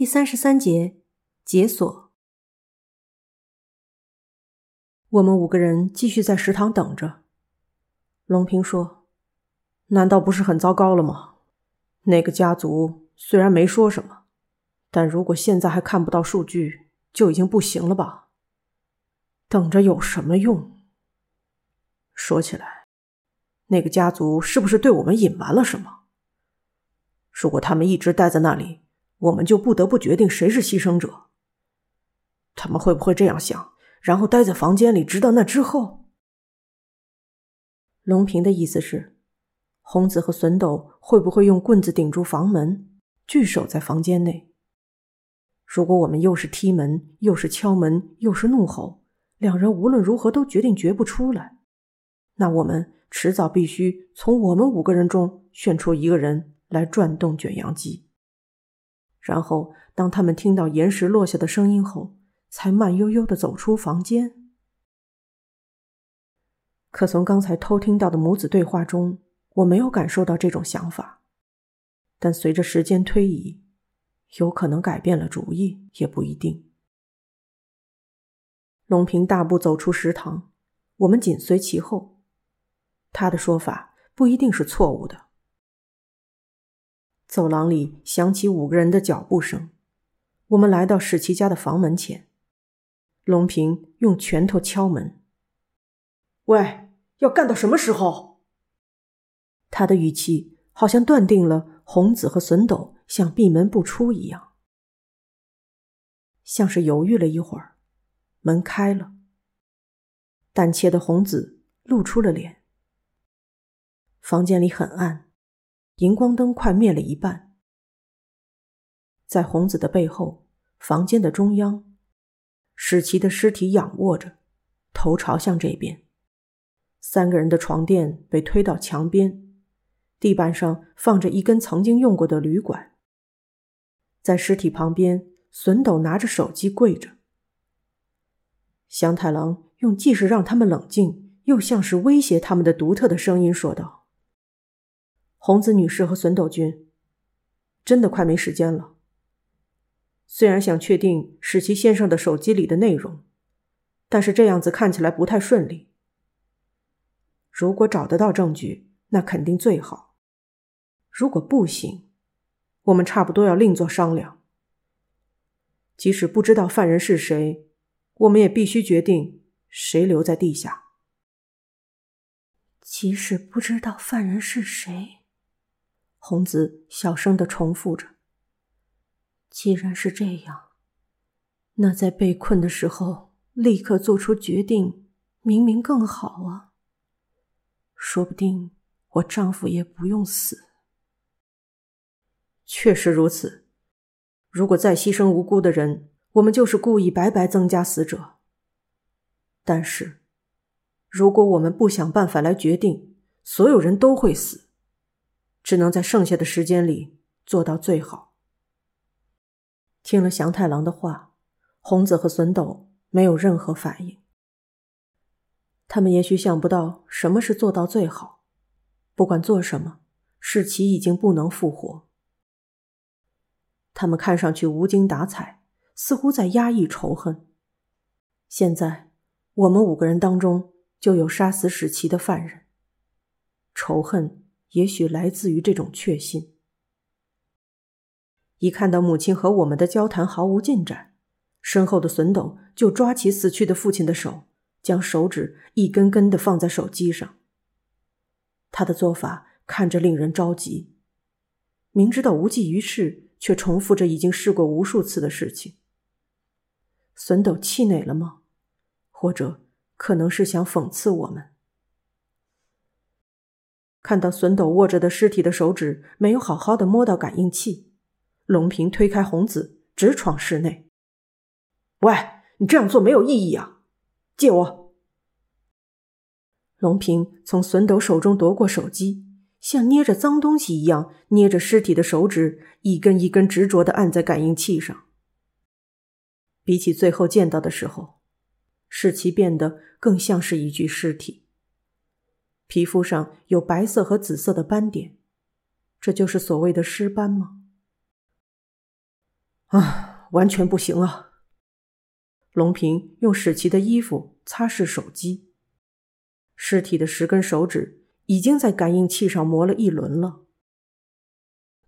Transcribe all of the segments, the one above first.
第三十三节解锁。我们五个人继续在食堂等着。龙平说：“难道不是很糟糕了吗？那个家族虽然没说什么，但如果现在还看不到数据，就已经不行了吧？等着有什么用？说起来，那个家族是不是对我们隐瞒了什么？如果他们一直待在那里……”我们就不得不决定谁是牺牲者。他们会不会这样想，然后待在房间里，直到那之后？龙平的意思是，红子和笋斗会不会用棍子顶住房门，据守在房间内？如果我们又是踢门，又是敲门，又是怒吼，两人无论如何都决定绝不出来，那我们迟早必须从我们五个人中选出一个人来转动卷扬机。然后，当他们听到岩石落下的声音后，才慢悠悠的走出房间。可从刚才偷听到的母子对话中，我没有感受到这种想法。但随着时间推移，有可能改变了主意，也不一定。龙平大步走出食堂，我们紧随其后。他的说法不一定是错误的。走廊里响起五个人的脚步声，我们来到史奇家的房门前。龙平用拳头敲门：“喂，要干到什么时候？”他的语气好像断定了红子和笋斗想闭门不出一样，像是犹豫了一会儿，门开了。胆怯的红子露出了脸。房间里很暗。荧光灯快灭了一半，在红子的背后，房间的中央，史奇的尸体仰卧着，头朝向这边。三个人的床垫被推到墙边，地板上放着一根曾经用过的铝管。在尸体旁边，笋斗拿着手机跪着。祥太郎用既是让他们冷静，又像是威胁他们的独特的声音说道。红子女士和笋斗君，真的快没时间了。虽然想确定史奇先生的手机里的内容，但是这样子看起来不太顺利。如果找得到证据，那肯定最好；如果不行，我们差不多要另作商量。即使不知道犯人是谁，我们也必须决定谁留在地下。即使不知道犯人是谁。红子小声的重复着：“既然是这样，那在被困的时候立刻做出决定，明明更好啊。说不定我丈夫也不用死。”确实如此。如果再牺牲无辜的人，我们就是故意白白增加死者。但是，如果我们不想办法来决定，所有人都会死。只能在剩下的时间里做到最好。听了祥太郎的话，红子和笋斗没有任何反应。他们也许想不到什么是做到最好。不管做什么，世奇已经不能复活。他们看上去无精打采，似乎在压抑仇恨。现在，我们五个人当中就有杀死史奇的犯人。仇恨。也许来自于这种确信。一看到母亲和我们的交谈毫无进展，身后的笋斗就抓起死去的父亲的手，将手指一根根的放在手机上。他的做法看着令人着急，明知道无济于事，却重复着已经试过无数次的事情。笋斗气馁了吗？或者可能是想讽刺我们？看到笋斗握着的尸体的手指没有好好的摸到感应器，龙平推开红子，直闯室内。喂，你这样做没有意义啊！借我。龙平从笋斗手中夺过手机，像捏着脏东西一样捏着尸体的手指，一根一根执着的按在感应器上。比起最后见到的时候，使其变得更像是一具尸体。皮肤上有白色和紫色的斑点，这就是所谓的尸斑吗？啊，完全不行啊！龙平用史奇的衣服擦拭手机，尸体的十根手指已经在感应器上磨了一轮了。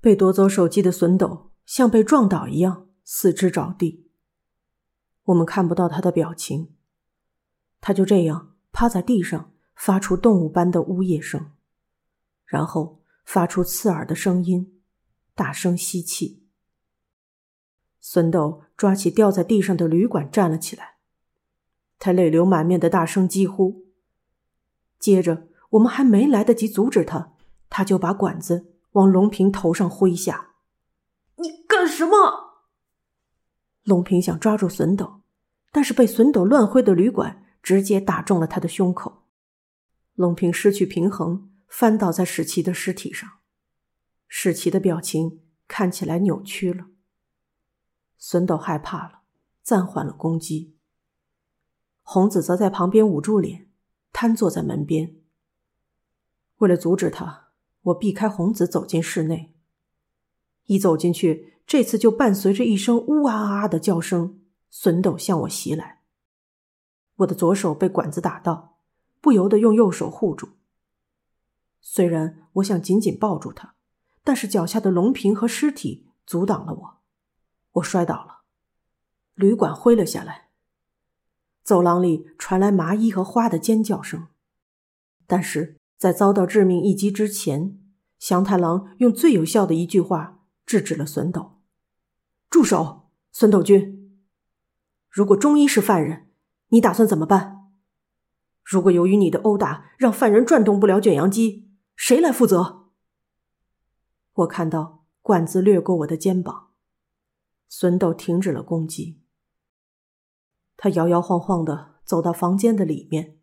被夺走手机的孙斗像被撞倒一样四肢着地，我们看不到他的表情，他就这样趴在地上，发出动物般的呜咽声，然后发出刺耳的声音，大声吸气。孙斗抓起掉在地上的旅馆，站了起来。他泪流满面的大声疾呼。接着，我们还没来得及阻止他，他就把管子往龙平头上挥下。“你干什么？”龙平想抓住孙斗，但是被孙斗乱挥的旅馆直接打中了他的胸口。龙平失去平衡，翻倒在史奇的尸体上。史奇的表情看起来扭曲了。孙斗害怕了，暂缓了攻击。红子则在旁边捂住脸，瘫坐在门边。为了阻止他，我避开红子，走进室内。一走进去，这次就伴随着一声呜啊啊的叫声，孙斗向我袭来。我的左手被管子打到，不由得用右手护住。虽然我想紧紧抱住他，但是脚下的龙瓶和尸体阻挡了我。我摔倒了，旅馆灰了下来。走廊里传来麻衣和花的尖叫声，但是在遭到致命一击之前，祥太郎用最有效的一句话制止了孙斗：“住手，孙斗君！如果中医是犯人，你打算怎么办？如果由于你的殴打让犯人转动不了卷扬机，谁来负责？”我看到管子掠过我的肩膀。孙斗停止了攻击，他摇摇晃晃的走到房间的里面，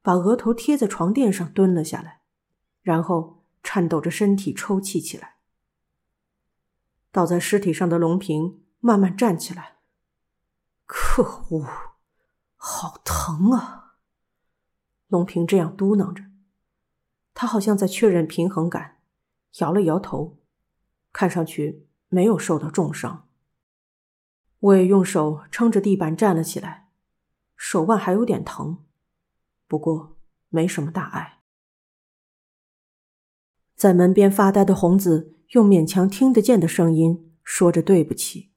把额头贴在床垫上蹲了下来，然后颤抖着身体抽泣起来。倒在尸体上的龙平慢慢站起来，可恶，好疼啊！龙平这样嘟囔着，他好像在确认平衡感，摇了摇头，看上去没有受到重伤。我也用手撑着地板站了起来，手腕还有点疼，不过没什么大碍。在门边发呆的红子用勉强听得见的声音说着：“对不起。”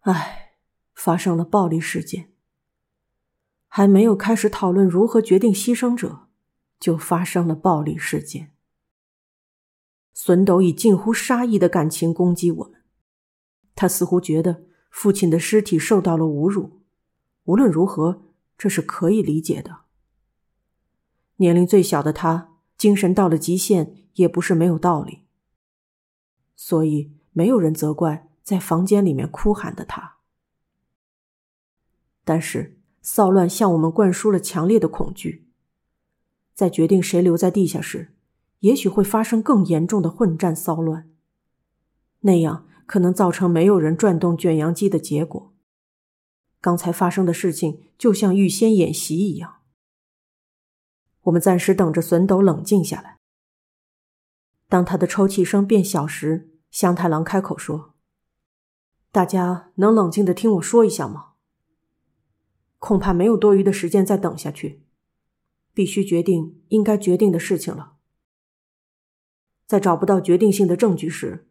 唉，发生了暴力事件，还没有开始讨论如何决定牺牲者，就发生了暴力事件。孙斗以近乎杀意的感情攻击我们。他似乎觉得父亲的尸体受到了侮辱，无论如何，这是可以理解的。年龄最小的他，精神到了极限，也不是没有道理。所以，没有人责怪在房间里面哭喊的他。但是，骚乱向我们灌输了强烈的恐惧，在决定谁留在地下时，也许会发生更严重的混战骚乱，那样。可能造成没有人转动卷扬机的结果。刚才发生的事情就像预先演习一样。我们暂时等着孙斗冷静下来。当他的抽泣声变小时，香太郎开口说：“大家能冷静的听我说一下吗？恐怕没有多余的时间再等下去，必须决定应该决定的事情了。在找不到决定性的证据时。”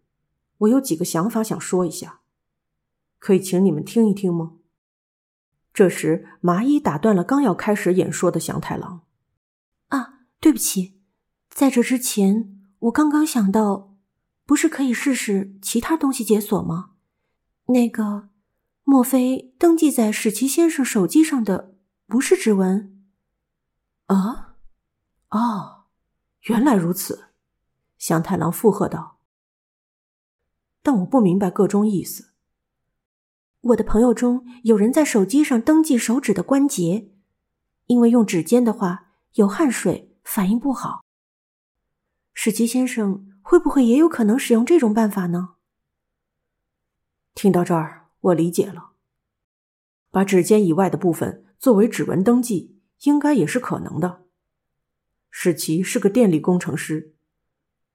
我有几个想法想说一下，可以请你们听一听吗？这时，麻衣打断了刚要开始演说的祥太郎。啊，对不起，在这之前，我刚刚想到，不是可以试试其他东西解锁吗？那个，莫非登记在史奇先生手机上的不是指纹？啊，哦，原来如此，祥太郎附和道。但我不明白个中意思。我的朋友中有人在手机上登记手指的关节，因为用指尖的话有汗水，反应不好。史奇先生会不会也有可能使用这种办法呢？听到这儿，我理解了。把指尖以外的部分作为指纹登记，应该也是可能的。史奇是个电力工程师，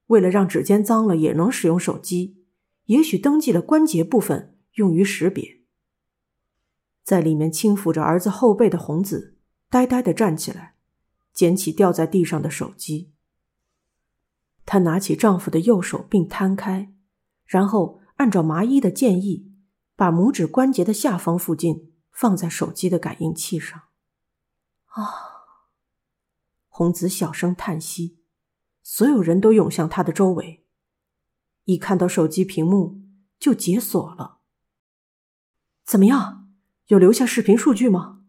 为了让指尖脏了也能使用手机。也许登记了关节部分，用于识别。在里面轻抚着儿子后背的红子，呆呆的站起来，捡起掉在地上的手机。她拿起丈夫的右手并摊开，然后按照麻衣的建议，把拇指关节的下方附近放在手机的感应器上。啊！红子小声叹息，所有人都涌向他的周围。一看到手机屏幕，就解锁了。怎么样？有留下视频数据吗？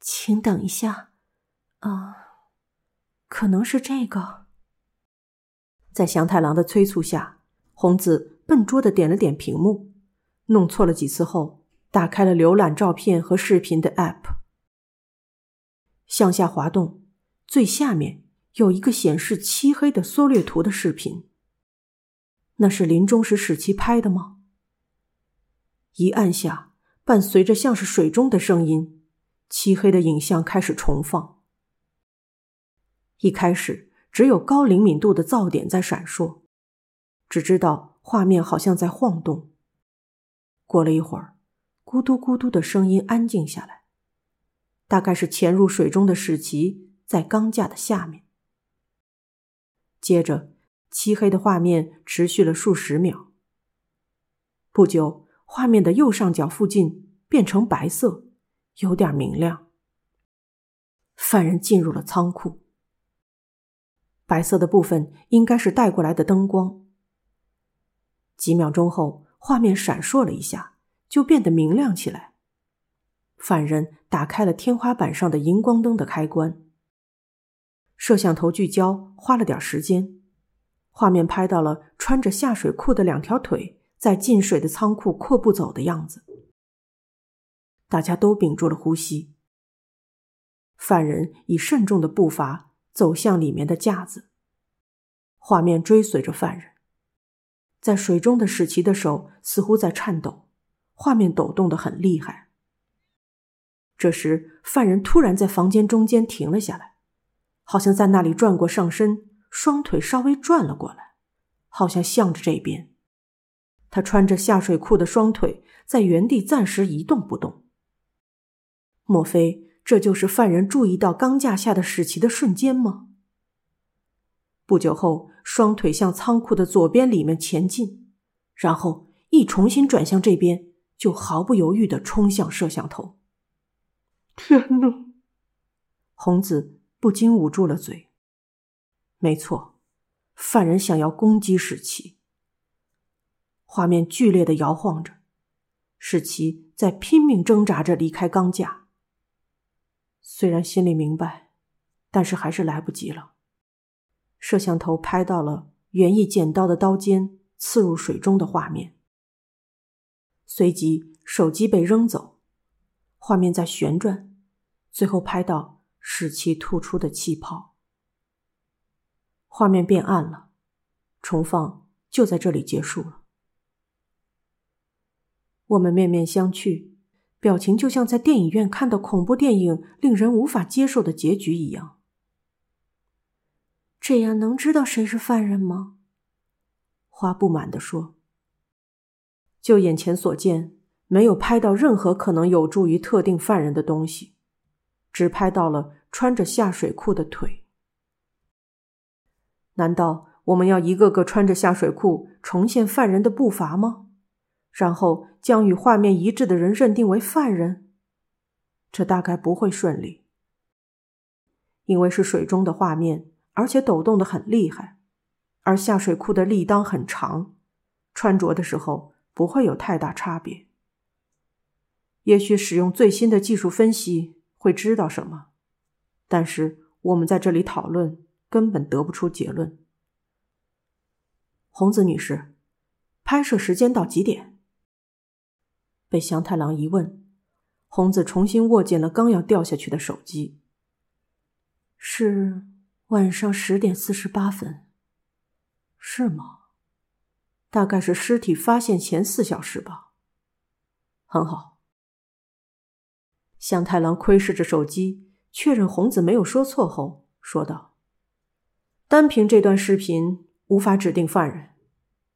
请等一下。啊，可能是这个。在祥太郎的催促下，红子笨拙的点了点屏幕，弄错了几次后，打开了浏览照片和视频的 App，向下滑动，最下面有一个显示漆黑的缩略图的视频。那是临终时使其拍的吗？一按下，伴随着像是水中的声音，漆黑的影像开始重放。一开始。只有高灵敏度的噪点在闪烁，只知道画面好像在晃动。过了一会儿，咕嘟咕嘟的声音安静下来，大概是潜入水中的史奇在钢架的下面。接着，漆黑的画面持续了数十秒。不久，画面的右上角附近变成白色，有点明亮。犯人进入了仓库。白色的部分应该是带过来的灯光。几秒钟后，画面闪烁了一下，就变得明亮起来。犯人打开了天花板上的荧光灯的开关。摄像头聚焦花了点时间，画面拍到了穿着下水裤的两条腿在进水的仓库阔步走的样子。大家都屏住了呼吸。犯人以慎重的步伐。走向里面的架子，画面追随着犯人，在水中的史奇的手似乎在颤抖，画面抖动的很厉害。这时，犯人突然在房间中间停了下来，好像在那里转过上身，双腿稍微转了过来，好像向着这边。他穿着下水裤的双腿在原地暂时一动不动。莫非？这就是犯人注意到钢架下的史奇的瞬间吗？不久后，双腿向仓库的左边里面前进，然后一重新转向这边，就毫不犹豫的冲向摄像头。天哪！红子不禁捂住了嘴。没错，犯人想要攻击史奇。画面剧烈的摇晃着，史奇在拼命挣扎着离开钢架。虽然心里明白，但是还是来不及了。摄像头拍到了园艺剪刀的刀尖刺入水中的画面，随即手机被扔走，画面在旋转，最后拍到使其吐出的气泡。画面变暗了，重放就在这里结束了。我们面面相觑。表情就像在电影院看到恐怖电影令人无法接受的结局一样。这样能知道谁是犯人吗？花不满地说：“就眼前所见，没有拍到任何可能有助于特定犯人的东西，只拍到了穿着下水裤的腿。难道我们要一个个穿着下水裤重现犯人的步伐吗？”然后将与画面一致的人认定为犯人，这大概不会顺利，因为是水中的画面，而且抖动的很厉害，而下水裤的立裆很长，穿着的时候不会有太大差别。也许使用最新的技术分析会知道什么，但是我们在这里讨论根本得不出结论。红子女士，拍摄时间到几点？被祥太郎一问，红子重新握紧了刚要掉下去的手机。是晚上十点四十八分，是吗？大概是尸体发现前四小时吧。很好。向太郎窥视着手机，确认红子没有说错后，说道：“单凭这段视频，无法指定犯人，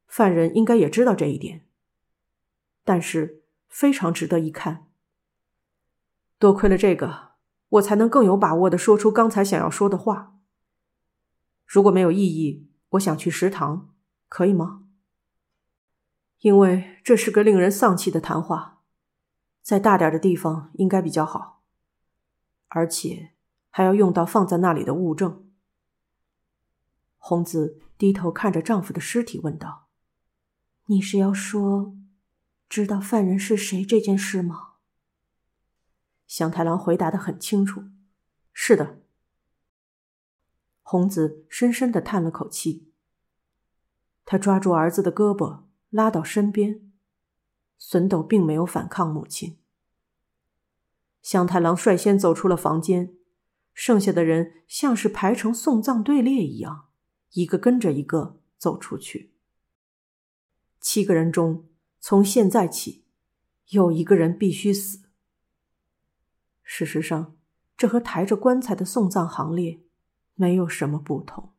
犯人应该也知道这一点。但是非常值得一看。多亏了这个，我才能更有把握的说出刚才想要说的话。如果没有异议，我想去食堂，可以吗？因为这是个令人丧气的谈话，在大点的地方应该比较好，而且还要用到放在那里的物证。红子低头看着丈夫的尸体，问道：“你是要说，知道犯人是谁这件事吗？”香太郎回答的很清楚：“是的。”红子深深的叹了口气，他抓住儿子的胳膊。拉到身边，孙斗并没有反抗母亲。香太郎率先走出了房间，剩下的人像是排成送葬队列一样，一个跟着一个走出去。七个人中，从现在起，有一个人必须死。事实上，这和抬着棺材的送葬行列没有什么不同。